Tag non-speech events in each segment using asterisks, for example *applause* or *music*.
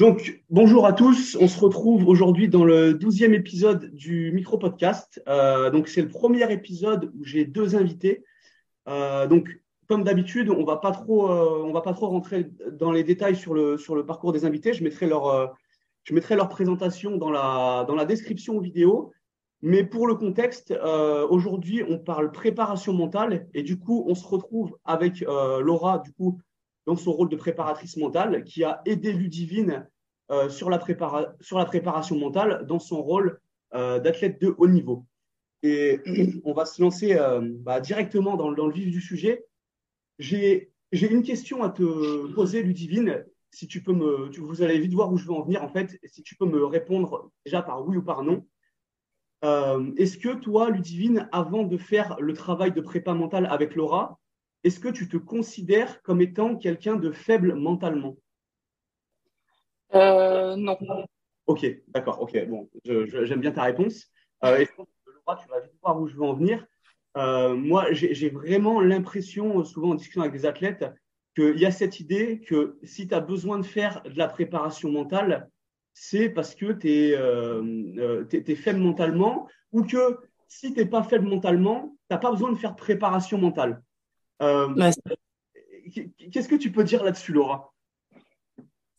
Donc, bonjour à tous. On se retrouve aujourd'hui dans le douzième épisode du micro-podcast. Euh, donc, c'est le premier épisode où j'ai deux invités. Euh, donc, comme d'habitude, on va euh, on va pas trop rentrer dans les détails sur le, sur le parcours des invités. Je mettrai leur, je mettrai leur présentation dans la, dans la description vidéo. Mais pour le contexte, aujourd'hui, on parle préparation mentale et du coup, on se retrouve avec Laura, du coup, dans son rôle de préparatrice mentale, qui a aidé Ludivine euh, sur, la sur, la préparation mentale dans son rôle euh, d'athlète de haut niveau. Et *clears throat* on va se lancer euh, bah, directement dans, le vif du sujet. J'ai une question à te poser, Ludivine. Si tu peux me, vous allez vite voir où je veux en venir en fait. Si tu peux me répondre déjà par oui ou par non. Est-ce que toi, Ludivine, avant de faire le travail de prépa mentale avec Laura, est-ce que tu te considères comme étant quelqu'un de faible mentalement? Euh, Non. Ok, d'accord, ok, bon, j'aime bien ta réponse. Euh, et je pense que Laura, tu vas vite voir où je veux en venir. Euh, moi, j'ai vraiment l'impression, souvent en discussion avec des athlètes, qu'il y a cette idée que si tu as besoin de faire de la préparation mentale, c'est parce que tu es, euh, es, faible mentalement ou que si tu n'es pas faible mentalement, tu n'as pas besoin de faire de préparation mentale. Euh, qu'est-ce que tu peux dire là-dessus, Laura?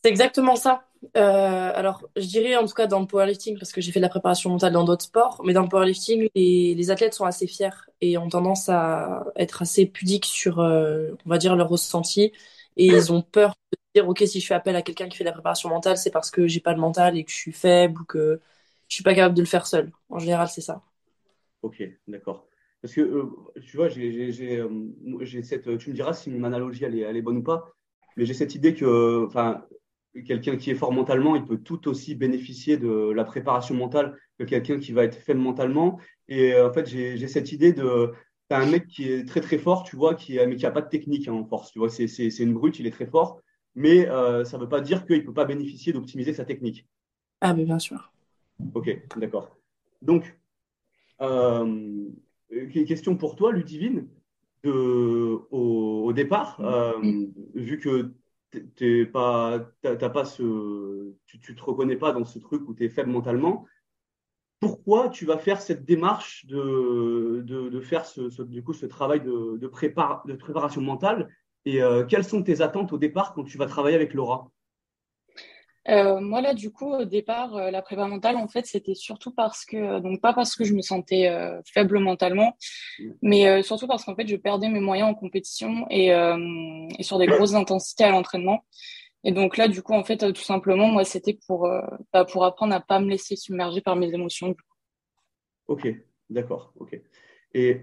C'est exactement ça. Euh, alors, je dirais en tout cas dans le powerlifting, parce que j'ai fait de la préparation mentale dans d'autres sports, mais dans le powerlifting, les, les athlètes sont assez fiers et ont tendance à être assez pudiques sur, euh, on va dire, leur ressenti. Et ils ont peur de dire, OK, si je fais appel à quelqu'un qui fait de la préparation mentale, c'est parce que j'ai pas de mental et que je suis faible ou que je suis pas capable de le faire seul. En général, c'est ça. Ok, d'accord. Parce que, euh, tu vois, euh, j'ai cette. Tu me diras si mon analogie elle est, elle est bonne ou pas, mais j'ai cette idée que, enfin, quelqu'un qui est fort mentalement, il peut tout aussi bénéficier de la préparation mentale que quelqu'un qui va être faible mentalement. Et euh, en fait, j'ai cette idée de. T'as un mec qui est très très fort, tu vois, qui, mais qui n'a pas de technique hein, en force. Tu vois, c'est une brute, il est très fort, mais ça ne veut pas dire qu'il ne peut pas bénéficier d'optimiser sa technique. Ah, mais bien sûr. Ok, d'accord. Donc, euh, question pour toi, Ludivine, de, au, départ, euh, vu que t'es pas, pas ce, tu, ne te reconnais pas dans ce truc où tu es faible mentalement, pourquoi tu vas faire cette démarche de, de, faire ce, du coup, ce travail de, de, de préparation mentale et euh, quelles sont tes attentes au départ quand tu vas travailler avec Laura? Euh, moi là du coup au départ euh, la prépa mentale en fait c'était surtout parce que euh, donc pas parce que je me sentais faible mentalement mais surtout parce qu'en fait je perdais mes moyens en compétition et, sur des grosses intensités à l'entraînement et donc là du coup en fait tout simplement moi c'était pour bah, pour apprendre à pas me laisser submerger par mes émotions. Ok d'accord ok et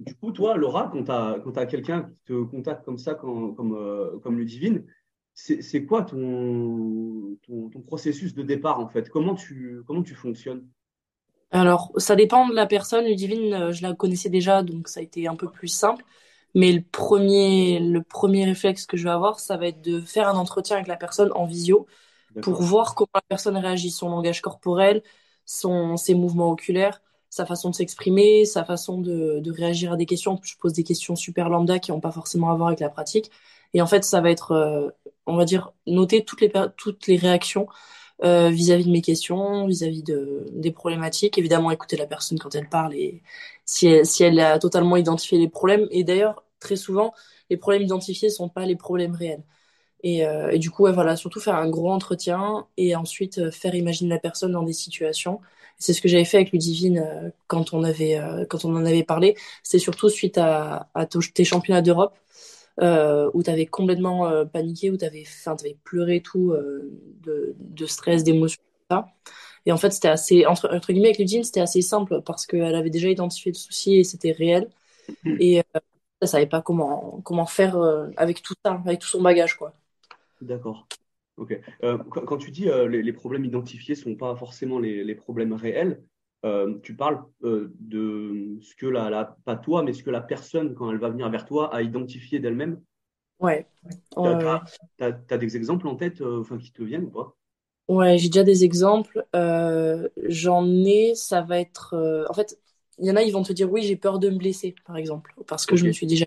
du coup toi Laura quand tu as quand as quelqu'un qui te contacte comme ça comme, comme Ludivine c'est quoi ton, ton, processus de départ en fait? Comment tu, comment tu fonctionnes? Alors, ça dépend de la personne. Ludivine, euh, je la connaissais déjà, donc ça a été un peu plus simple. Mais le premier, le premier réflexe que je vais avoir, ça va être de faire un entretien avec la personne en visio pour voir comment la personne réagit, son langage corporel, son, ses mouvements oculaires, sa façon de s'exprimer, sa façon de, de réagir à des questions. Je pose des questions super lambda qui n'ont pas forcément à voir avec la pratique. Et en fait, ça va être, euh, on va dire, noter toutes les, toutes les réactions euh, vis-à-vis de mes questions, vis-à-vis de, des problématiques. Évidemment, écouter la personne quand elle parle et si elle, si elle a totalement identifié les problèmes. Et d'ailleurs, très souvent, les problèmes identifiés sont pas les problèmes réels. Et, euh, et du coup, voilà, surtout faire un gros entretien et ensuite faire imaginer la personne dans des situations. C'est ce que j'avais fait avec Ludivine quand on avait quand on en avait parlé. C'est surtout suite à, à tes championnats d'Europe euh, où tu avais complètement euh, paniqué, où tu avais, avais pleuré tout euh, de, de, stress, d'émotion, ça. Et en fait, c'était assez, entre, entre guillemets, avec Ludivine, c'était assez simple parce qu'elle avait déjà identifié le souci et c'était réel. Mm. Et elle ne savait pas comment, comment faire avec tout ça, avec tout son bagage, quoi. D'accord. Ok. quand, tu dis les, les, problèmes identifiés ne sont pas forcément les, les problèmes réels, euh, tu parles euh, de ce que la, pas toi, mais ce que la personne, quand elle va venir vers toi, a identifié d'elle-même? Ouais. Tu as, des exemples en tête euh, enfin, qui te viennent ou pas? Ouais, j'ai déjà des exemples. J'en ai, ça va être. En fait, il y en a, ils vont te dire oui, j'ai peur de me blesser, par exemple, parce que je me suis déjà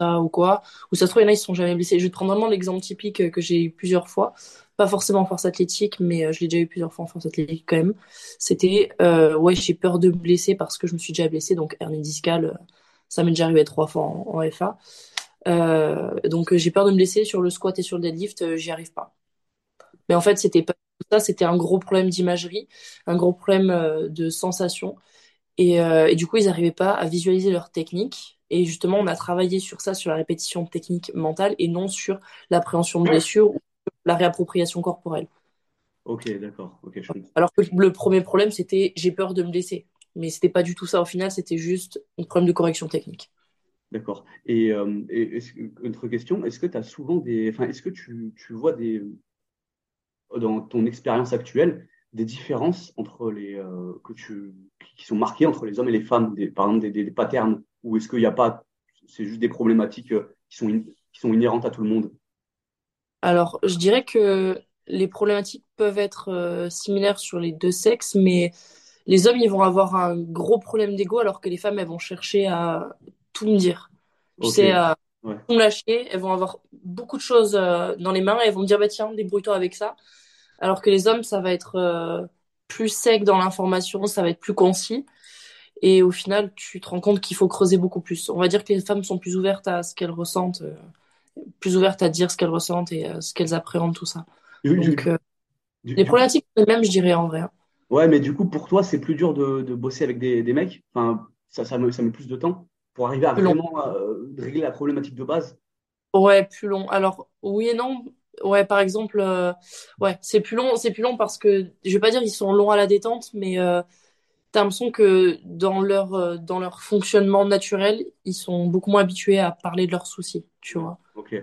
ça ou quoi. Ou ça se trouve, il y en a, ils ne sont jamais blessés. Je vais te prendre vraiment l'exemple typique que j'ai eu plusieurs fois. Pas forcément en force athlétique, mais euh, je l'ai déjà eu plusieurs fois en force athlétique quand même. C'était, euh, ouais, j'ai peur de me blesser parce que je me suis déjà blessée, donc hernie discale, euh, ça m'est déjà arrivé trois fois en, FA. donc j'ai peur de me blesser sur le squat et sur le deadlift, j'y arrive pas. Mais en fait, c'était pas ça, c'était un gros problème d'imagerie, un gros problème de sensation. Et, et, du coup, ils n'arrivaient pas à visualiser leur technique. Et justement, on a travaillé sur ça, sur la répétition technique mentale et non sur l'appréhension de blessure la réappropriation corporelle. Ok, d'accord. Alors que le premier problème, c'était j'ai peur de me blesser. Mais c'était pas du tout ça au final, c'était juste un problème de correction technique. D'accord. Et, euh, autre question, est-ce que tu as souvent des. Enfin, est-ce que tu, vois des. Dans ton expérience actuelle, des différences entre les. Euh, que tu, qui sont marquées entre les hommes et les femmes, des, par exemple des, patterns, ou est-ce qu'il n'y a pas. C'est juste des problématiques euh, qui sont, qui sont inhérentes à tout le monde? Alors, je dirais que les problématiques peuvent être euh, similaires sur les deux sexes, mais les hommes, ils vont avoir un gros problème d'ego, alors que les femmes, elles vont chercher à tout me dire. Tu sais, à tout me lâcher. Elles vont avoir beaucoup de choses euh, dans les mains et elles vont me dire, bah tiens, débrouille-toi avec ça. Alors que les hommes, ça va être euh, plus sec dans l'information, ça va être plus concis. Et au final, tu te rends compte qu'il faut creuser beaucoup plus. On va dire que les femmes sont plus ouvertes à ce qu'elles ressentent plus ouvertes à dire ce qu'elles ressentent et euh, ce qu'elles appréhendent, tout ça. Donc, euh, les problématiques sont les mêmes, je dirais, en vrai. Hein. Ouais, mais du coup, pour toi, c'est plus dur de, de bosser avec des, des, mecs? Enfin, ça, ça, met, ça met plus de temps pour arriver à vraiment euh, régler la problématique de base? Ouais, plus long. Alors, oui et non. Ouais, par exemple, ouais, c'est plus long, c'est plus long parce que je vais pas dire ils sont longs à la détente, mais t'as l'impression que dans leur, euh, dans leur fonctionnement naturel, ils sont beaucoup moins habitués à parler de leurs soucis, tu vois. Ok.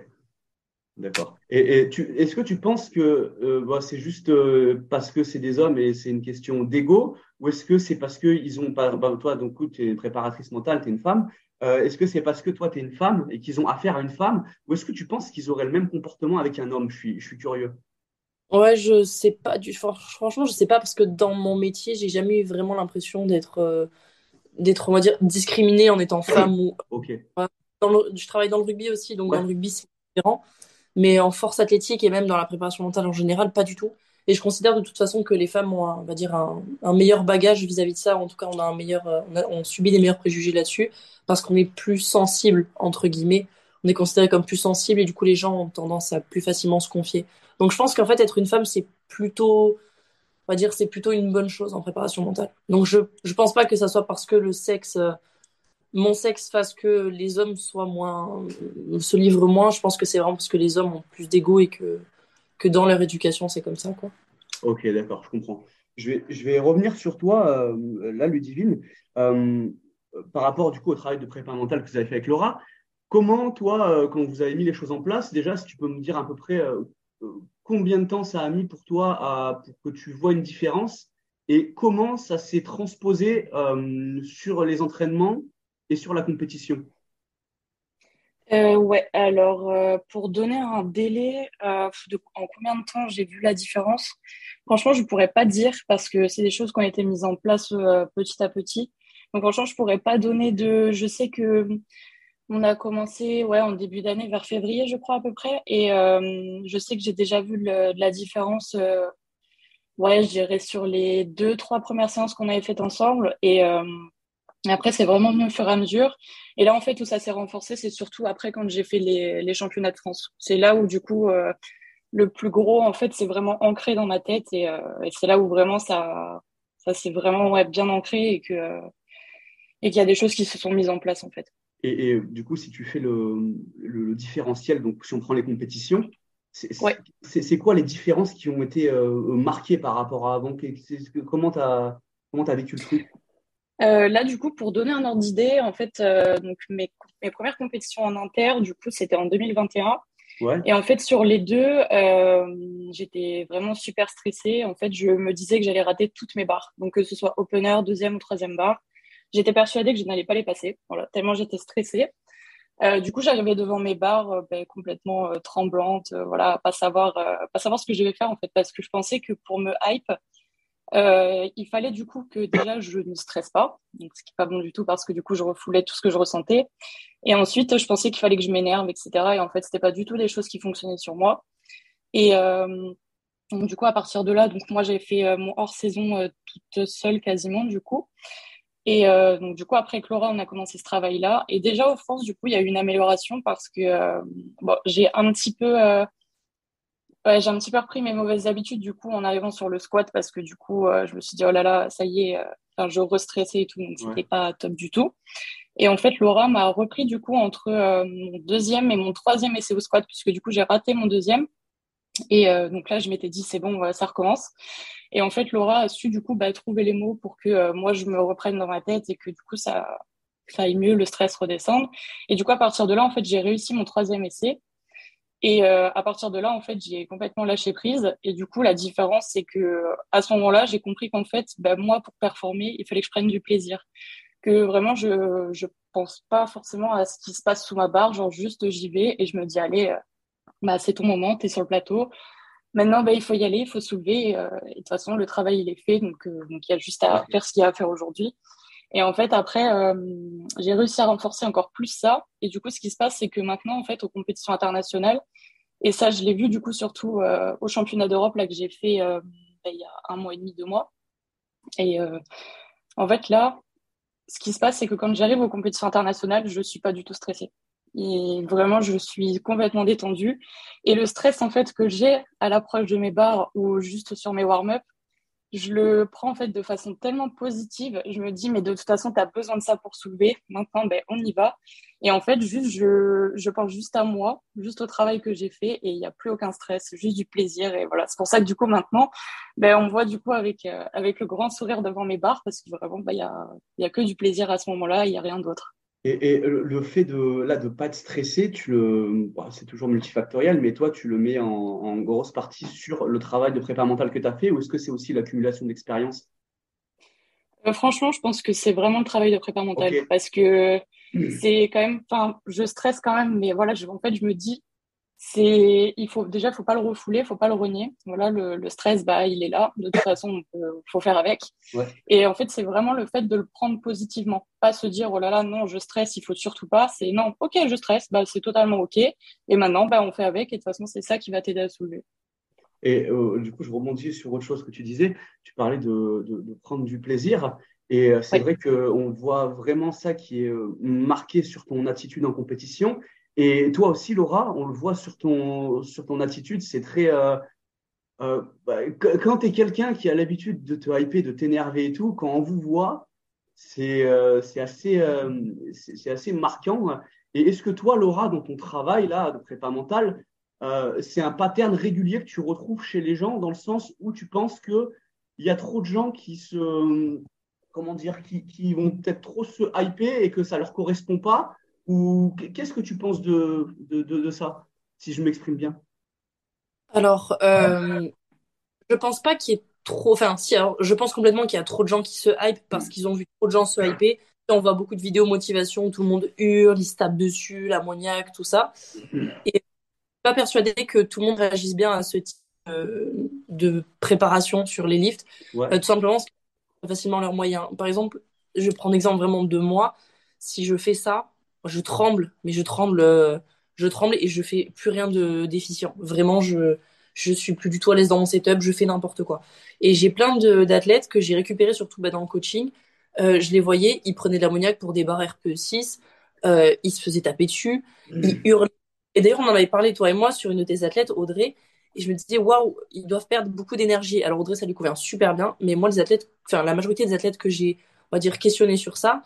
D'accord. Et, et tu, est-ce que tu penses que euh, bah, c'est juste euh, parce que c'est des hommes et c'est une question d'ego, ou est-ce que c'est parce qu'ils ont pas, bah, toi donc tu es préparatrice mentale, tu es une femme, est-ce que c'est parce que toi tu es une femme et qu'ils ont affaire à une femme, ou est-ce que tu penses qu'ils auraient le même comportement avec un homme? Je suis, je suis curieux. Ouais, je sais pas du franchement, je sais pas parce que dans mon métier, j'ai jamais eu vraiment l'impression d'être euh, d'être on va dire discriminée en étant femme ou OK. Je travaille dans le rugby aussi donc dans le rugby c'est différent. Mais en force athlétique et même dans la préparation mentale en général pas du tout. Et je considère de toute façon que les femmes ont un, on va dire un, meilleur bagage vis-à-vis de ça. En tout cas on a un meilleur euh, on, subit des meilleurs préjugés là-dessus parce qu'on est plus sensible entre guillemets. On est considéré comme plus sensible et du coup les gens ont tendance à plus facilement se confier. Donc je pense qu'en fait, être une femme, c'est plutôt, on va dire, c'est plutôt une bonne chose en préparation mentale. Donc je je pense pas que ça soit parce que le sexe, euh, mon sexe fasse que les hommes soient moins, se livrent moins. Je pense que c'est vraiment parce que les hommes ont plus d'ego et que dans leur éducation, c'est comme ça, quoi. Ok, d'accord, je comprends. Je vais, revenir sur toi, euh, là, Ludivine, euh, par rapport du coup au travail de préparation mentale que vous avez fait avec Laura. Comment, toi, quand vous avez mis les choses en place, déjà, si tu peux me dire à peu près combien de temps ça a mis pour toi pour que tu vois une différence et comment ça s'est transposé euh, sur les entraînements et sur la compétition euh, ouais, alors euh, pour donner un délai de en combien de temps j'ai vu la différence, franchement je pourrais pas dire parce que c'est des choses qui ont été mises en place petit à petit. Donc franchement je pourrais pas donner de. Je sais que on a commencé ouais, en début d'année, vers février, je crois, à peu près. Et euh, je sais que j'ai déjà vu la différence, euh, ouais, je dirais, sur les deux, trois premières séances qu'on avait faites ensemble. Et euh, après, c'est vraiment mieux au fur et à mesure. Et là, en fait, où ça s'est renforcé, c'est surtout après quand j'ai fait les, les, championnats de France. C'est là où, du coup, le plus gros, en fait, c'est vraiment ancré dans ma tête. Et, et c'est là où vraiment ça, ça s'est vraiment ouais, bien ancré et que et qu'il y a des choses qui se sont mises en place, en fait. Et, du coup, si tu fais le, différentiel, donc si on prend les compétitions, c'est quoi les différences qui ont été euh, marquées par rapport à avant? Comment tu as, as, vécu le truc? Euh, là, du coup, pour donner un ordre d'idée, en fait, euh, donc mes, mes, premières compétitions en inter, du coup, c'était en 2021. Et en fait, sur les deux, j'étais vraiment super stressée. En fait, je me disais que j'allais rater toutes mes barres. Donc, que ce soit opener, deuxième ou troisième barre. J'étais persuadée que je n'allais pas les passer, voilà, tellement j'étais stressée. Euh, du coup, j'arrivais devant mes barres euh, ben, complètement euh, tremblante, voilà, pas savoir, pas savoir ce que je devais faire en fait, parce que je pensais que pour me hype, il fallait du coup que déjà je ne stresse pas, ce qui n'est pas bon du tout parce que du coup je refoulais tout ce que je ressentais. Et ensuite, je pensais qu'il fallait que je m'énerve, etc. Et en fait, c'était pas du tout des choses qui fonctionnaient sur moi. Et Donc, du coup, à partir de là, donc moi, j'ai fait mon hors-saison toute seule quasiment, du coup. Et donc, du coup, après Clara, on a commencé ce travail-là. Et déjà, au France, du coup, il y a eu une amélioration parce que j'ai un petit peu Ouais, j'ai un petit peu repris mes mauvaises habitudes du coup en arrivant sur le squat parce que du coup euh, je me suis dit oh là là ça y est, euh, enfin, je restressais et tout donc c'était pas top du tout. Et en fait Laura m'a repris du coup entre euh, mon deuxième et mon troisième essai au squat puisque du coup j'ai raté mon deuxième et donc là je m'étais dit c'est bon ça recommence. Et en fait Laura a su du coup bah, trouver les mots pour que moi je me reprenne dans ma tête et que du coup ça ça aille mieux, le stress redescende. Et du coup à partir de là en fait j'ai réussi mon troisième essai. Et euh, à partir de là, en fait, j'ai complètement lâché prise. Et du coup, la différence, c'est que à ce moment-là, j'ai compris qu'en fait, bah, moi, pour performer, il fallait que je prenne du plaisir. Que vraiment, je je pense pas forcément à ce qui se passe sous ma barre. Genre juste, j'y vais et je me dis, allez, euh, bah c'est ton moment, t'es sur le plateau. Maintenant, bah, il faut y aller, il faut soulever. Euh, et de toute façon, le travail, il est fait. Donc, donc il y a juste à faire ce qu'il y a à faire aujourd'hui. Et en fait, après, euh, j'ai réussi à renforcer encore plus ça. Et du coup, ce qui se passe, c'est que maintenant, en fait, aux compétitions internationales, et ça, je l'ai vu du coup surtout euh, au championnat d'Europe là que j'ai fait euh, ben, il y a un mois et demi, deux mois. Et en fait, là, ce qui se passe, c'est que quand j'arrive aux compétitions internationales, je suis pas du tout stressée. Et vraiment, je suis complètement détendue. Et le stress, en fait, que j'ai à l'approche de mes bars ou juste sur mes warm-up, je le prends en fait de façon tellement positive. Je me dis, mais de toute façon, tu as besoin de ça pour soulever. Maintenant, ben, on y va. Et en fait, juste, je, je pense juste à moi, juste au travail que j'ai fait et il n'y a plus aucun stress, juste du plaisir. Et voilà, c'est pour ça que du coup, maintenant, ben, on voit du coup avec, euh, avec le grand sourire devant mes barres parce que vraiment, ben, il n'y a, y a que du plaisir à ce moment-là, il n'y a rien d'autre. Et, le fait de là de pas te stresser, tu le, c'est toujours multifactoriel, mais toi tu le mets en, grosse partie sur le travail de prépa mentale que tu as fait, ou est-ce que c'est aussi l'accumulation d'expérience euh, Franchement, je pense que c'est vraiment le travail de prépa mentale parce que *clears throat* c'est quand même, enfin, je stresse quand même, mais voilà, je, en fait, je me dis, c'est il faut déjà faut pas le refouler faut pas le renier. Voilà le, le stress bah il est là. De toute façon il faut faire avec. Ouais. et en fait c'est vraiment le fait de le prendre positivement. Pas se dire oh là là non je stresse il faut surtout pas. C'est non ok je stresse. Bah c'est totalement ok. Et maintenant bah on fait avec. Et de toute façon c'est ça qui va t'aider à soulever. Et euh, du coup je rebondis sur autre chose que tu disais. Tu parlais de, de, de prendre du plaisir. Et euh, c'est vrai vrai qu'on voit vraiment ça qui est euh, marqué sur ton attitude en compétition et toi aussi, Laura, on le voit sur ton, sur ton attitude, c'est très. Euh, euh, bah, quand tu es quelqu'un qui a l'habitude de te hyper, de t'énerver et tout, quand on vous voit, c'est euh, assez, euh, c'est assez marquant. Et est-ce que toi, Laura, dans ton travail là, de prépa mental, euh, c'est un pattern régulier que tu retrouves chez les gens dans le sens où tu penses qu'il y a trop de gens qui se. Comment dire, qui, qui vont peut-être trop se hyper et que ça leur correspond pas ou qu'est-ce que tu penses de, de, de, ça, si je m'exprime bien? Alors, euh, je pense pas qu'il y ait trop. Enfin, si, alors, je pense complètement qu'il y a trop de gens qui se hype parce qu'ils ont vu trop de gens se hyper. On voit beaucoup de vidéos motivation où tout le monde hurle, ils se tapent dessus, l'ammoniaque, tout ça. Et je suis pas persuadée que tout le monde réagisse bien à ce type euh, de préparation sur les lifts. Euh, tout simplement, c'est facilement leurs moyens. Par exemple, je prends l'exemple vraiment de moi. Si je fais ça, je tremble, mais je tremble, euh, je tremble et je fais plus rien de déficient. Vraiment, je je suis plus du tout à l'aise dans mon setup, je fais n'importe quoi. Et j'ai plein d'athlètes que j'ai récupérés surtout bah, dans le coaching. Euh, je les voyais, ils prenaient de l'ammoniac pour des barres RPE6, euh, ils se faisaient taper dessus, mmh. ils hurlaient. Et d'ailleurs, on en avait parlé toi et moi sur une de tes athlètes, Audrey, et je me disais waouh, ils doivent perdre beaucoup d'énergie. Alors Audrey, ça lui convient super bien, mais moi les athlètes, enfin la majorité des athlètes que j'ai, on va dire questionnés sur ça,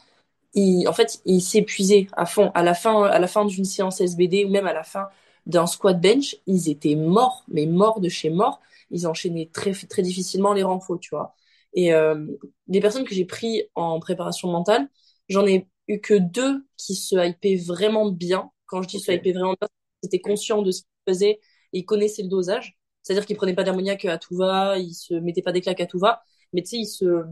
il, en fait, il s'épuisait à fond. À la fin, à la fin d'une séance SBD ou même à la fin d'un squat bench, ils étaient morts, mais morts de chez morts. Ils enchaînaient très, très difficilement les renforts, tu vois. Et euh, des personnes que j'ai pris en préparation mentale, j'en ai eu que deux qui se hypaient vraiment bien. Quand je dis se hypaient vraiment bien, ils étaient conscients de ce qu'ils faisaient et ils connaissaient le dosage. C'est-à-dire qu'ils prenaient pas d'ammoniac à tout va, ils se mettaient pas des claques à tout va, mais tu sais, ils se,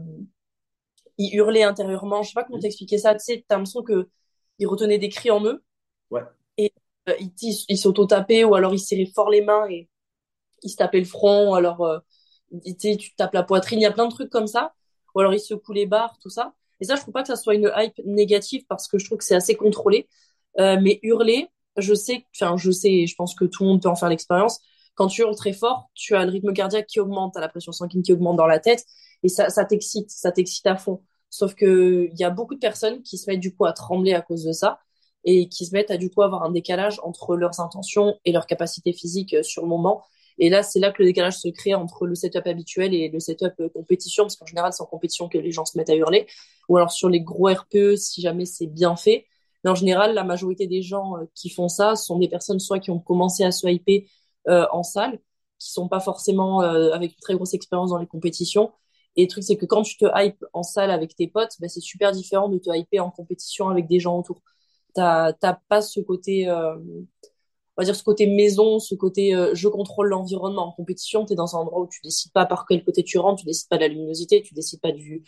ils hurlaient intérieurement. Je sais pas comment t'expliquer ça. Tu sais, t'as l'impression que ils retenaient des cris en eux. Ouais. Et euh, ils, ils s'auto-tapaient ou alors ils serraient fort les mains et ils se tapaient le front. Ou alors, euh, tu sais, tu tapes la poitrine. Il y a plein de trucs comme ça. Ou alors ils secouent les barres, tout ça. Et ça, je trouve pas que ça soit une hype négative parce que je trouve que c'est assez contrôlé. Euh, mais hurler, je sais, enfin, je sais, je pense que tout le monde peut en faire l'expérience. quand tu hurles très fort, tu as le rythme cardiaque qui augmente, tu as la pression sanguine qui augmente dans la tête et ça, ça t'excite, ça t'excite à fond. Sauf que il y a beaucoup de personnes qui se mettent du coup à trembler à cause de ça et qui se mettent à du coup avoir un décalage entre leurs intentions et leur capacité physique euh, sur le moment. Et là, c'est là que le décalage se crée entre le setup habituel et le setup euh, compétition, parce qu'en général, c'est en compétition que les gens se mettent à hurler. Ou alors sur les gros RPE, si jamais c'est bien fait. Mais en général, la majorité des gens euh, qui font ça sont des personnes soit qui ont commencé à se hyper en salle, qui sont pas forcément avec une très grosse expérience dans les compétitions, et le truc, c'est que quand tu te hype en salle avec tes potes, bah, c'est super différent de te hyper en compétition avec des gens autour. T'as pas ce côté, euh, on va dire ce côté maison, ce côté euh, je contrôle l'environnement. En compétition, tu es dans un endroit où tu décides pas par quel côté tu rentres, tu décides pas de la luminosité, tu décides pas du,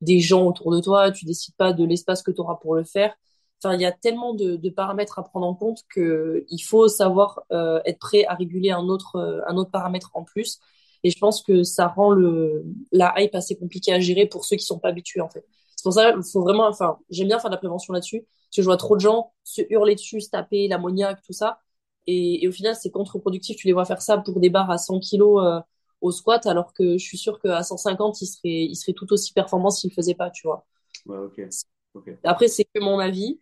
des gens autour de toi, tu décides pas de l'espace que tu auras pour le faire. Enfin, il y a tellement de, paramètres à prendre en compte que il faut savoir euh, être prêt à réguler un autre, un autre paramètre en plus et je pense que ça rend le, la hype assez compliquée à gérer pour ceux qui sont pas habitués, en fait. C'est pour ça qu'il faut vraiment, enfin, j'aime bien faire de la prévention là-dessus, parce que je vois trop de gens se hurler dessus, se taper, l'ammoniaque, tout ça. Et, et, au final, c'est contre-productif. Tu les vois faire ça pour des barres à 100 kilos euh, au squat, alors que je suis sûr qu'à 150, ils seraient, ils seraient tout aussi performants s'ils le faisaient pas, tu vois. Ouais, ok. okay. Après, c'est que mon avis.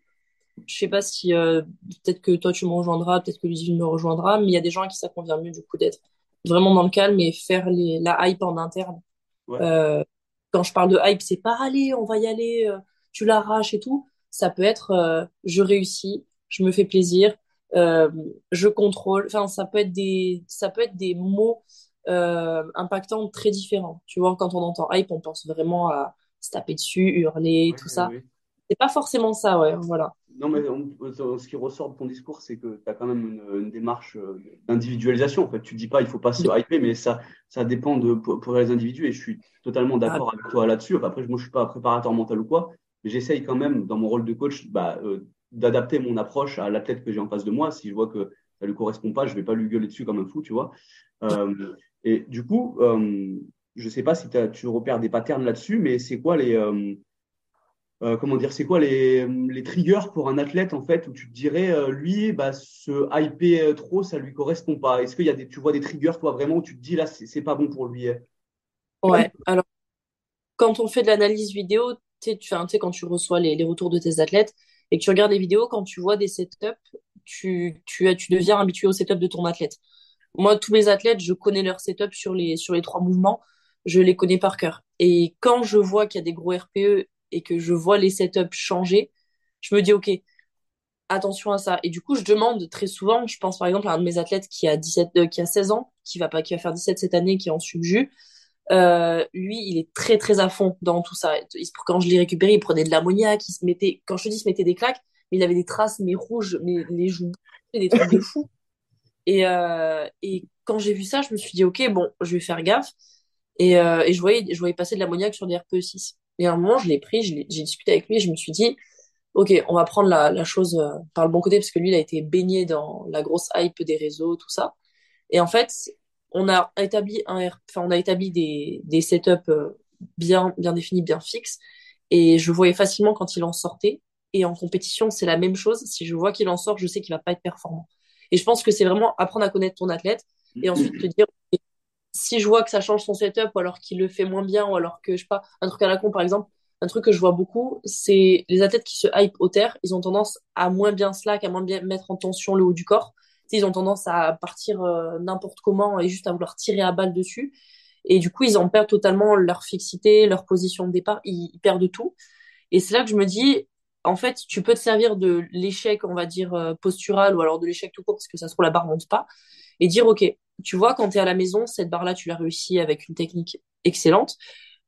Je sais pas si, euh, peut-être que toi tu me rejoindras, peut-être que l'usine me rejoindra, mais il y a des gens à qui ça convient mieux du coup d'être vraiment dans le calme et faire les, la hype en interne. Ouais. Euh, quand je parle de hype, c'est pas allez, on va y aller, euh, tu l'arraches et tout. Ça peut être euh, je réussis, je me fais plaisir, euh, je contrôle. Enfin, ça peut être des, ça peut être des mots euh, impactants très différents. Tu vois, quand on entend hype, on pense vraiment à se taper dessus, hurler, Ouais, tout ça. ouais. C'est pas forcément ça, ouais, voilà. Non, mais on- ce qui ressort de ton discours, c'est que tu as quand même une, une démarche euh, d'individualisation. En fait, tu dis pas il faut pas se hyper, mais ça, ça dépend de pour, pour les individus et je suis totalement d'accord avec toi là-dessus. Enfin, Après, moi, je suis pas préparateur mental ou quoi, mais j'essaye quand même, dans mon rôle de coach, bah, euh, d'adapter mon approche à l'athlète que j'ai en face de moi. Si je vois que ça lui correspond pas, je vais pas lui gueuler dessus comme un fou, tu vois. Euh, et du coup, euh, je sais pas si tu repères des patterns là-dessus, mais c'est quoi les euh, comment dire, c'est quoi les, les triggers pour un athlète en fait où tu te dirais euh, lui bah se hyper euh, trop ça lui correspond pas. Est-ce qu'il y a des tu vois des triggers toi vraiment où tu te dis là c'est pas bon pour lui. hein Ouais. Alors, quand on fait de l'analyse vidéo, tu sais, quand tu reçois les, les retours de tes athlètes et que tu regardes les vidéos, quand tu vois des setups, tu, tu, tu deviens habitué au setup de ton athlète. Moi, tous mes athlètes, je connais leur setup sur les, sur les trois mouvements, je les connais par cœur. Et quand je vois qu'il y a des gros RPE et que je vois les setups changer, je me dis, OK, attention à ça. Et du coup, je demande très souvent, je pense par exemple à un de mes athlètes qui a 17, euh, qui a 16 ans, qui va pas, qui va faire 17 cette année, qui est en subju. Euh, lui, il est très très à fond dans tout ça. Quand je l'ai récupéré, il prenait de l'ammoniaque, il se mettait, quand je te dis, il se mettait des claques, mais il avait des traces, mais rouges, mais les joues, des trucs de fou. Et, euh, et quand j'ai vu ça, je me suis dit, ok, bon, je vais faire gaffe. Et, euh, et je voyais, je voyais passer de l'ammoniaque sur des RPE6. Et à un moment, je l'ai pris, j'ai discuté avec lui, je me suis dit, ok, on va prendre la, la chose euh, par le bon côté, parce que lui, il a été baigné dans la grosse hype des réseaux, tout ça. Et en fait, on a établi un, enfin, on a établi des, des setups euh, bien, bien définis, bien fixes. Et je voyais facilement quand il en sortait. Et en compétition, c'est la même chose. Si je vois qu'il en sort, je sais qu'il va pas être performant. Et je pense que c'est vraiment apprendre à connaître ton athlète et ensuite te dire, si je vois que ça change son setup ou alors qu'il le fait moins bien ou alors que, je sais pas, un truc à la con, par exemple, un truc que je vois beaucoup, c'est les athlètes qui se hype au terre, ils ont tendance à moins bien slack, à moins bien mettre en tension le haut du corps. Ils ont tendance à partir euh, n'importe comment et juste à vouloir tirer à balle dessus. Et du coup, ils en perdent totalement leur fixité, leur position de départ, ils perdent tout. Et c'est là que je me dis, en fait, tu peux te servir de l'échec, on va dire, euh, postural ou alors de l'échec tout court parce que ça se trouve la barre monte pas et dire, OK, tu vois, quand tu es à la maison, cette barre-là, tu l'as réussi avec une technique excellente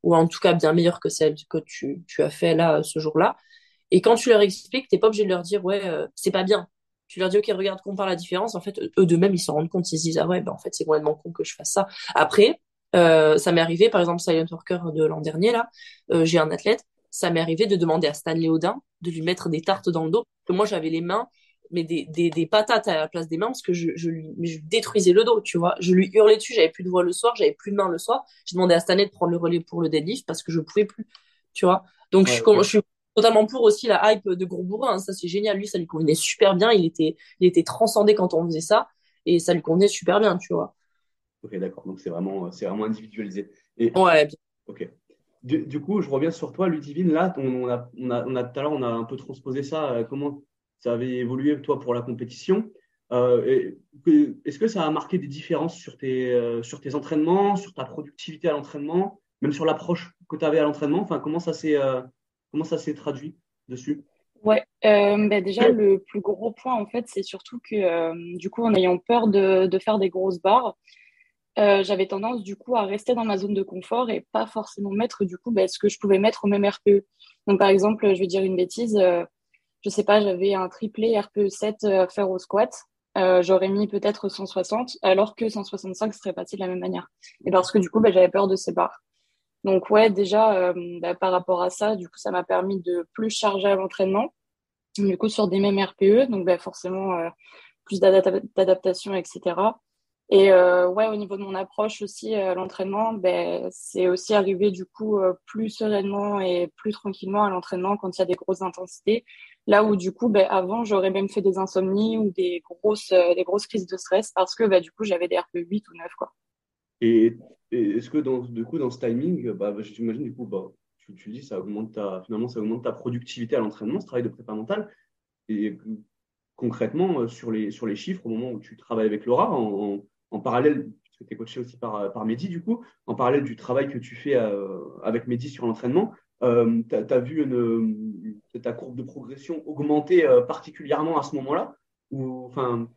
ou en tout cas bien meilleure que celle que tu, tu as fait là, ce jour-là. Et quand tu leur expliques, t'es pas obligé de leur dire, ouais, euh, c'est pas bien. Tu leur dis, OK, regarde, compare la différence. En fait, eux de même, ils s'en rendent compte. Ils se disent, ah ouais, ben, en fait, c'est complètement con que je fasse ça. Après, euh, ça m'est arrivé, par exemple, Silent Worker de l'an dernier, là, euh, j'ai un athlète, ça m'est arrivé de demander à Stanley Audin de lui mettre des tartes dans le dos, que moi j'avais les mains, mais des, des, des patates à la place des mains, parce que je, je lui détruisais le dos, tu vois. Je lui hurlais dessus, j'avais plus de voix le soir, j'avais plus de mains le soir. J'ai demandé à Stanley de prendre le relais pour le deadlift parce que je pouvais plus, tu vois. Donc je, Ouais, suis, je totalement pour aussi la hype de gros bourrin, hein. ça c'est génial. Lui, ça lui convenait super bien, il était, il était transcendé quand on faisait ça, et ça lui convenait super bien, tu vois. Ok, d'accord. Donc c'est vraiment, c'est vraiment individualisé. Et, ouais. Ok. Du, coup, je reviens sur toi, Ludivine. Là, on, a, on a, on a, tout à l'heure, on a un peu transposé ça. Euh, comment ça avait évolué, toi, pour la compétition euh, Est-ce que ça a marqué des différences sur tes, euh, sur tes entraînements, sur ta productivité à l'entraînement, même sur l'approche que tu avais à l'entraînement? Enfin, comment ça s'est s'est traduit dessus? Ouais, bah déjà le plus gros point en fait, c'est surtout que du coup en ayant peur de, de faire des grosses barres, euh, j'avais tendance du coup à rester dans ma zone de confort et pas forcément mettre du coup bah, ce que je pouvais mettre au même RPE. Donc par exemple, je vais dire une bêtise, euh, je sais pas, j'avais un triplé RPE 7 à faire au squat, euh, j'aurais mis peut-être 160 alors que 165 serait passé de la même manière. Et parce que du coup, bah, j'avais peur de ces barres. Donc ouais, déjà bah, par rapport à ça, du coup, ça m'a permis de plus charger à l'entraînement, du coup sur des mêmes RPE, donc bah, forcément plus d'adaptation, etc. Et euh, ouais, au niveau de mon approche aussi à l'entraînement, ben, c'est aussi arrivé du coup euh, plus sereinement et plus tranquillement à l'entraînement quand il y a des grosses intensités. Là où du coup, ben, avant, j'aurais même fait des insomnies ou des grosses, euh, des grosses crises de stress parce que ben, du coup, j'avais des RP 8 ou 9. Quoi. Et, est-ce que du coup, dans ce timing, bah, j'imagine du coup, bah, tu, tu dis, ça augmente ta, finalement, ça augmente ta productivité à l'entraînement, ce travail de prépa mentale. Et concrètement, sur les, sur les chiffres, au moment où tu travailles avec Laura, parallèle, parce que tu es coaché aussi par, par Mehdi, du coup, en parallèle du travail que tu fais euh, avec Mehdi sur l'entraînement, euh, tu as, vu ta courbe de progression augmenter euh, particulièrement à ce moment-là? Enfin...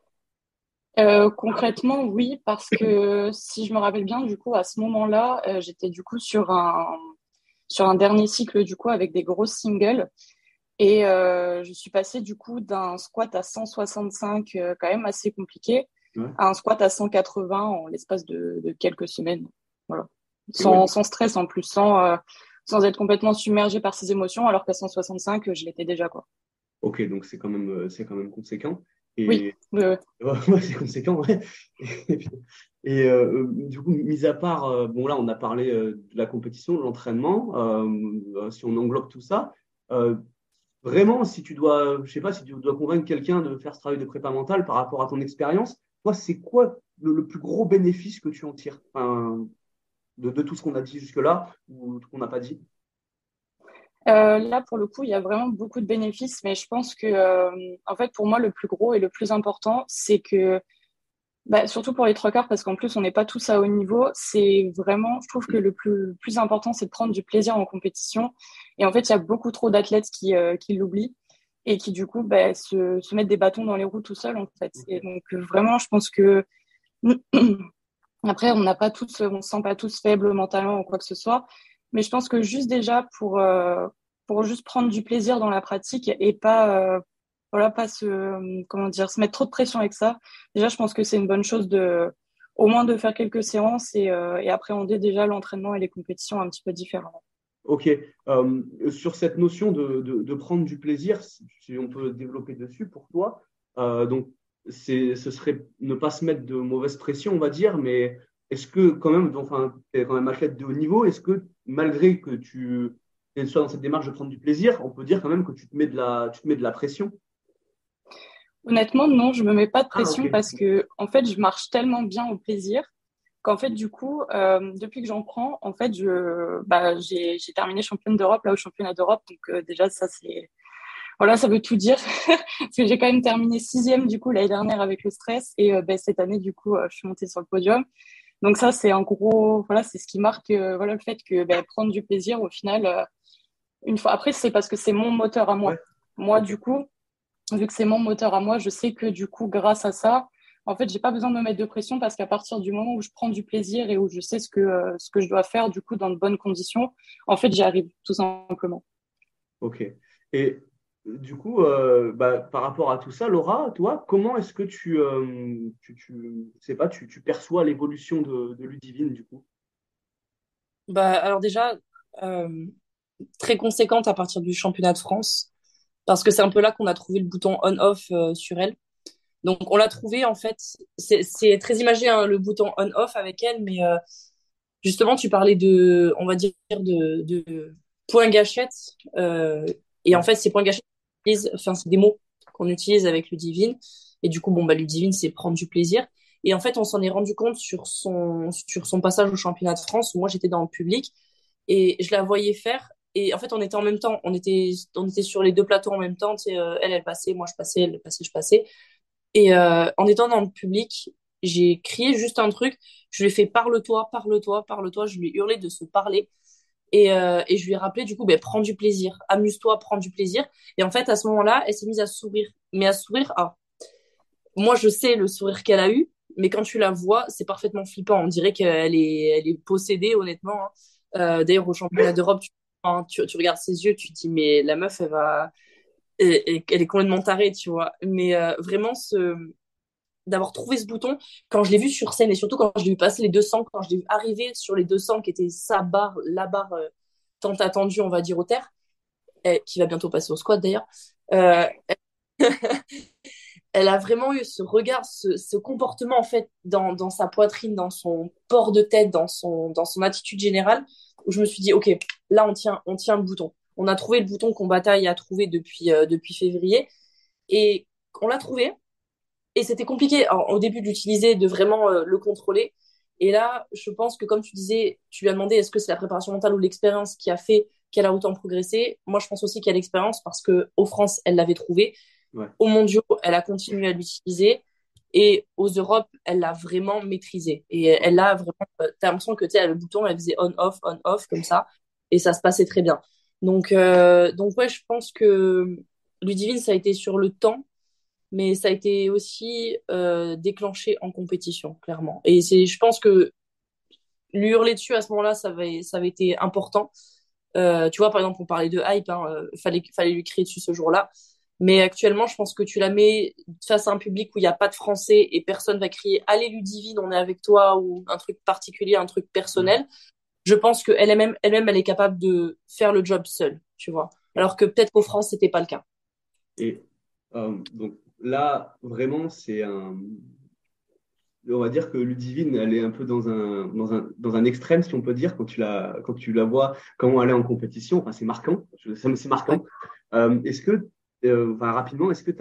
concrètement, oui, parce que *coughs* si je me rappelle bien, du coup, à ce moment-là, j'étais du coup sur un, sur un dernier cycle, du coup, avec des grosses singles. Et je suis passée, du coup, d'un squat à 165, quand même assez compliqué, un squat à 180 en l'espace de, quelques semaines. Voilà. Sans, stress en plus, sans, euh, sans être complètement submergé par ses émotions, alors qu'à 165, je l'étais déjà. Quoi. Ok, donc c'est quand même, euh, quand même conséquent. Et... Oui, *laughs* c'est conséquent, *laughs* Et euh, du coup, mis à part, bon là, on a parlé de la compétition, de l'entraînement. si on englobe tout ça, vraiment, si tu dois, je sais pas, si tu dois convaincre quelqu'un de faire ce travail de prépa mentale par rapport à ton expérience, c'est quoi le, plus gros bénéfice que tu en tires de, tout ce qu'on a dit jusque-là ou qu'on n'a pas dit? Euh, là, pour le coup, il y a vraiment beaucoup de bénéfices, mais je pense que, euh, en fait, pour moi, le plus gros et le plus important, c'est que, bah, surtout pour les trois quarts, parce qu'en plus, on n'est pas tous à haut niveau, c'est vraiment, je trouve que le plus, important, c'est de prendre du plaisir en compétition. Et en fait, il y a beaucoup trop d'athlètes qui, euh, qui l'oublient et qui du coup bah, se, se, mettent des bâtons dans les roues tout seul en fait. Et donc euh, vraiment, je pense que *clears throat* après, on n'a pas tous, on se sent pas tous faibles mentalement ou quoi que ce soit, mais je pense que juste déjà pour euh, pour juste prendre du plaisir dans la pratique et pas euh, voilà pas se comment dire se mettre trop de pression avec ça. Déjà, je pense que c'est une bonne chose de au moins de faire quelques séances et, et appréhender déjà l'entraînement et les compétitions un petit peu différemment. Ok. Euh, sur cette notion de, de, prendre du plaisir, si on peut développer dessus pour toi, euh, donc ce serait ne pas se mettre de mauvaise pression, on va dire, mais est-ce que quand même, enfin, tu es quand même athlète de haut niveau, est-ce que malgré que tu sois dans cette démarche de prendre du plaisir, on peut dire quand même que tu te mets de la, tu te mets de la pression? Honnêtement, non, je me mets pas de ah, pression parce que en fait, je marche tellement bien au plaisir qu'en fait, du coup, euh, depuis que j'en prends, en fait, je, bah, j'ai, terminé championne d'Europe, là, au championnat d'Europe. Donc, euh, déjà, ça, c'est, voilà, ça veut tout dire. *laughs* Parce que j'ai quand même terminé sixième, du coup, l'année dernière avec le stress. Et euh, bah, cette année, du coup, je suis montée sur le podium. Donc, ça, c'est en gros, voilà, c'est ce qui marque, voilà, le fait que bah, prendre du plaisir, au final, une fois, après, c'est parce que c'est mon moteur à moi. Moi, du coup, vu que c'est mon moteur à moi, je sais que, du coup, grâce à ça, en fait, j'ai pas besoin de me mettre de pression parce qu'à partir du moment où je prends du plaisir et où je sais ce que, euh, ce que je dois faire, du coup, dans de bonnes conditions, en fait, j'y arrive tout simplement. Ok. Et du coup, euh, bah, par rapport à tout ça, Laura, toi, comment est-ce que tu, euh, tu, sais pas, tu, tu perçois l'évolution de, de Ludivine, du coup? Bah, Alors déjà, très conséquente à partir du championnat de France, parce que c'est un peu là qu'on a trouvé le bouton on-off sur elle. Donc, on l'a trouvé, en fait, c'est très imagé, hein, le bouton on-off avec elle, mais euh, justement, tu parlais de, on va dire, de, de points gâchettes. Euh, et en fait, ces points gâchettes, enfin, c'est des mots qu'on utilise avec Ludivine. Et du coup, bon, bah, Ludivine, c'est prendre du plaisir. Et en fait, on s'en est rendu compte sur son, sur son passage au championnat de France où moi j'étais dans le public et je la voyais faire. Et en fait, on était en même temps, on était, on était sur les deux plateaux en même temps. Tu sais, euh, elle, elle passait, moi je passais, elle passait, je passais. Et euh, en étant dans le public, j'ai crié juste un truc. Je lui ai fait parle-toi, parle-toi, parle-toi. Je lui ai hurlé de se parler. Et, euh, et je lui ai rappelé, du coup, ben, prends du plaisir, amuse-toi, prends du plaisir. Et en fait, à ce moment-là, elle s'est mise à sourire. Mais à sourire, ah, moi, je sais le sourire qu'elle a eu, mais quand tu la vois, c'est parfaitement flippant. On dirait qu'elle est, elle est possédée, honnêtement. Hein. Euh, D'ailleurs, au championnat d'Europe, tu, tu, tu, regardes ses yeux, tu te dis, mais la meuf, elle va, elle, elle est complètement tarée, tu vois. Mais euh, vraiment, ce, d'avoir trouvé ce bouton quand je l'ai vu sur scène et surtout quand je l'ai vu passer les 200, quand je l'ai vu arriver sur les 200 qui était sa barre, la barre euh, tant attendue, on va dire, au terre, et, qui va bientôt passer au squat d'ailleurs. Euh, *laughs* elle a vraiment eu ce regard, ce, ce comportement en fait dans, dans, sa poitrine, dans son port de tête, dans son, dans son attitude générale, où je me suis dit, ok, là on tient, on tient le bouton. On a trouvé le bouton qu'on bataille à trouver depuis, euh, depuis février. Et on l'a trouvé, et c'était compliqué au début d'utiliser, de vraiment euh, le contrôler. Et là, je pense que comme tu disais, tu lui as demandé est-ce que c'est la préparation mentale ou l'expérience qui a fait qu'elle a autant progressé? Moi, je pense aussi qu'il y a l'expérience parce que au France, elle l'avait trouvé. Au mondiaux, elle a continué à l'utiliser. Et aux Europes, elle l'a vraiment maîtrisé. Et elle a vraiment, euh, t'as l'impression que tu sais, le bouton, elle faisait on-off, on-off, comme ça. Et ça se passait très bien. Donc, euh, donc ouais, je pense que Ludivine, ça a été sur le temps mais ça a été aussi euh, déclenché en compétition, clairement. Et c'est, je pense que lui hurler dessus à ce moment-là, ça avait, ça avait été important. Euh, tu vois, par exemple, on parlait de hype, hein, euh, fallait, fallait lui crier dessus ce jour-là. Mais actuellement, je pense que tu la mets face à un public où il n'y a pas de français et personne va crier Allez Ludivine, on est avec toi ou un truc particulier, un truc personnel. Je pense qu'elle-même, elle-même, elle est capable de faire le job seule, tu vois. Alors que peut-être qu'au France, c'était pas le cas. Et euh, donc, là, vraiment, c'est un. On va dire que Ludivine, elle est un peu dans un, dans un, dans un extrême, si on peut dire, quand tu la, quand tu la vois, comment elle est en compétition. Enfin, c'est marquant. C'est marquant. Euh, est-ce que, euh, enfin, rapidement, est-ce que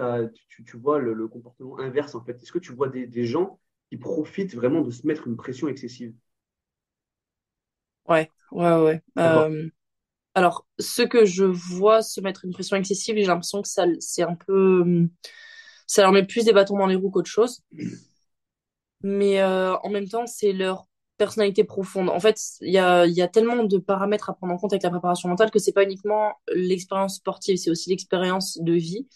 tu, tu, vois le, comportement inverse, en fait? Est-ce que tu vois des, des gens qui profitent vraiment de se mettre une pression excessive? Ouais, ouais, ouais. Euh, alors, ce que je vois se mettre une pression excessive, j'ai l'impression que ça, c'est un peu ça leur met plus des bâtons dans les roues qu'autre chose. Mais euh, en même temps, c'est leur personnalité profonde. En fait, il y a, y a tellement de paramètres à prendre en compte avec la préparation mentale que c'est pas uniquement l'expérience sportive, c'est aussi l'expérience de vie.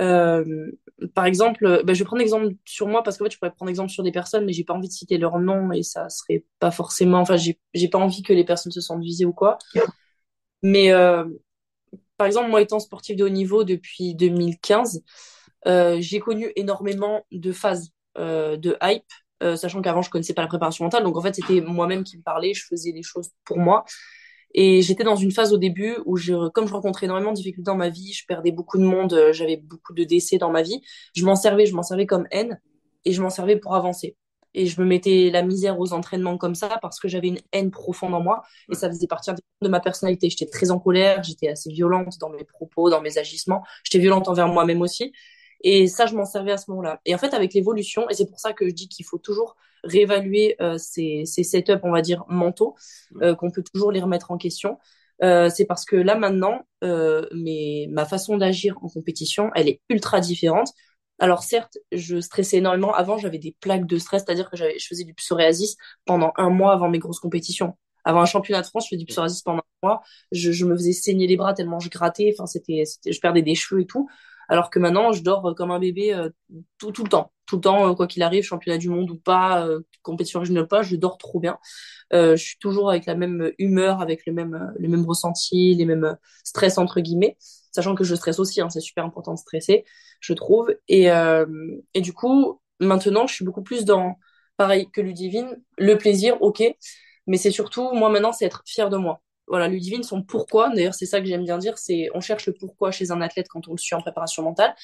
Euh, par exemple, bah, je vais prendre exemple sur moi parce qu'en fait, je pourrais prendre exemple sur des personnes, mais j'ai pas envie de citer leur nom et ça serait pas forcément. Enfin, j'ai, pas envie que les personnes se sentent visées ou quoi. Mais euh, par exemple, moi étant sportive de haut niveau depuis 2015, euh, j'ai connu énormément de phases euh, de hype, euh, sachant qu'avant je connaissais pas la préparation mentale, donc en fait c'était moi-même qui me parlais, je faisais les choses pour moi. Et j'étais dans une phase au début où, je, comme je rencontrais énormément de difficultés dans ma vie, je perdais beaucoup de monde, j'avais beaucoup de décès dans ma vie, je m'en servais, je m'en servais comme haine et je m'en servais pour avancer. Et je me mettais la misère aux entraînements comme ça parce que j'avais une haine profonde en moi et ça faisait partie de ma personnalité. J'étais très en colère, j'étais assez violente dans mes propos, dans mes agissements, j'étais violente envers moi-même aussi. Et ça, je m'en servais à ce moment-là. Et en fait, avec l'évolution, et c'est pour ça que je dis qu'il faut toujours réévaluer euh, ces, ces setups, on va dire, mentaux, euh, qu'on peut toujours les remettre en question. Euh, c'est parce que là, maintenant, euh, mais ma façon d'agir en compétition, elle est ultra différente. Alors certes, je stressais énormément. Avant, j'avais des plaques de stress, c'est-à-dire que je faisais du psoriasis pendant un mois avant mes grosses compétitions. Avant un championnat de France, je faisais du psoriasis pendant un mois. Je, je me faisais saigner les bras tellement je grattais. Enfin, c'était, je perdais des cheveux et tout. Alors que maintenant, je dors comme un bébé euh, tout, tout le temps. Tout le temps, euh, quoi qu'il arrive, championnat du monde ou pas, euh, compétition régionale ou pas, je dors trop bien. je suis toujours avec la même humeur, avec le même, les mêmes ressentis, les mêmes stress entre guillemets, sachant que je stresse aussi, hein, c'est super important de stresser, je trouve. Et, et du coup, maintenant, je suis beaucoup plus dans, pareil que Ludivine, le plaisir, ok, mais c'est surtout, moi maintenant, c'est être fier de moi voilà, Ludivine, son pourquoi, d'ailleurs, c'est ça que j'aime bien dire, c'est on cherche le pourquoi chez un athlète quand on le suit en préparation mentale.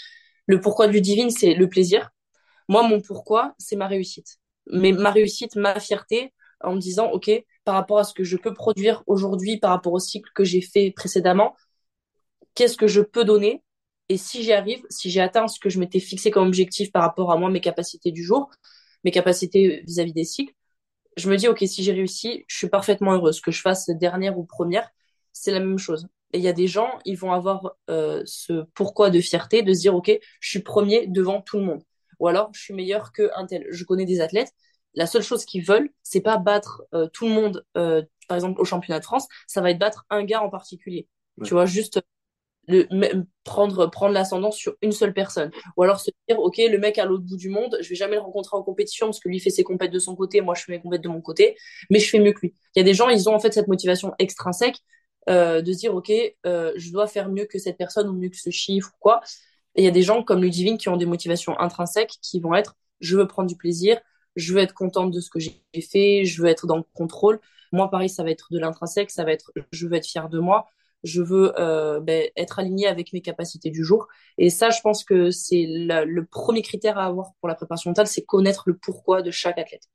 Le pourquoi de Ludivine, c'est le plaisir. Moi, mon pourquoi, c'est ma réussite. Mais ma réussite, ma fierté, en me disant, OK, par rapport à ce que je peux produire aujourd'hui, par rapport au cycle que j'ai fait précédemment, qu'est-ce que je peux donner? Et si j'y arrive, si j'ai atteint ce que je m'étais fixé comme objectif par rapport à moi, mes capacités du jour, mes capacités vis-à-vis des cycles, je me dis, OK, si j'ai réussi, je suis parfaitement heureuse. Que je fasse dernière ou première, c'est la même chose. Et il y a des gens, ils vont avoir euh, ce pourquoi de fierté, de se dire, OK, je suis premier devant tout le monde. Ou alors, je suis meilleur qu'un tel. Je connais des athlètes, la seule chose qu'ils veulent, c'est pas battre euh, tout le monde, euh, par exemple, au championnat de France, ça va être battre un gars en particulier. Tu vois, juste le, prendre prendre l'ascendance sur une seule personne. Ou alors se dire ok le mec à l'autre bout du monde je vais jamais le rencontrer en compétition parce que lui fait ses compètes de son côté moi je fais mes compètes de mon côté mais je fais mieux que lui. Il y a des gens ils ont en fait cette motivation extrinsèque euh, de se dire ok euh, je dois faire mieux que cette personne ou mieux que ce chiffre ou quoi. Et il y a des gens comme Ludivine qui ont des motivations intrinsèques qui vont être je veux prendre du plaisir je veux être contente de ce que j'ai fait je veux être dans le contrôle. Moi pareil ça va être de l'intrinsèque ça va être je veux être fier de moi je veux euh, ben, être aligné avec mes capacités du jour. Et ça, je pense que c'est le premier critère à avoir pour la préparation mentale, c'est connaître le pourquoi de chaque athlète.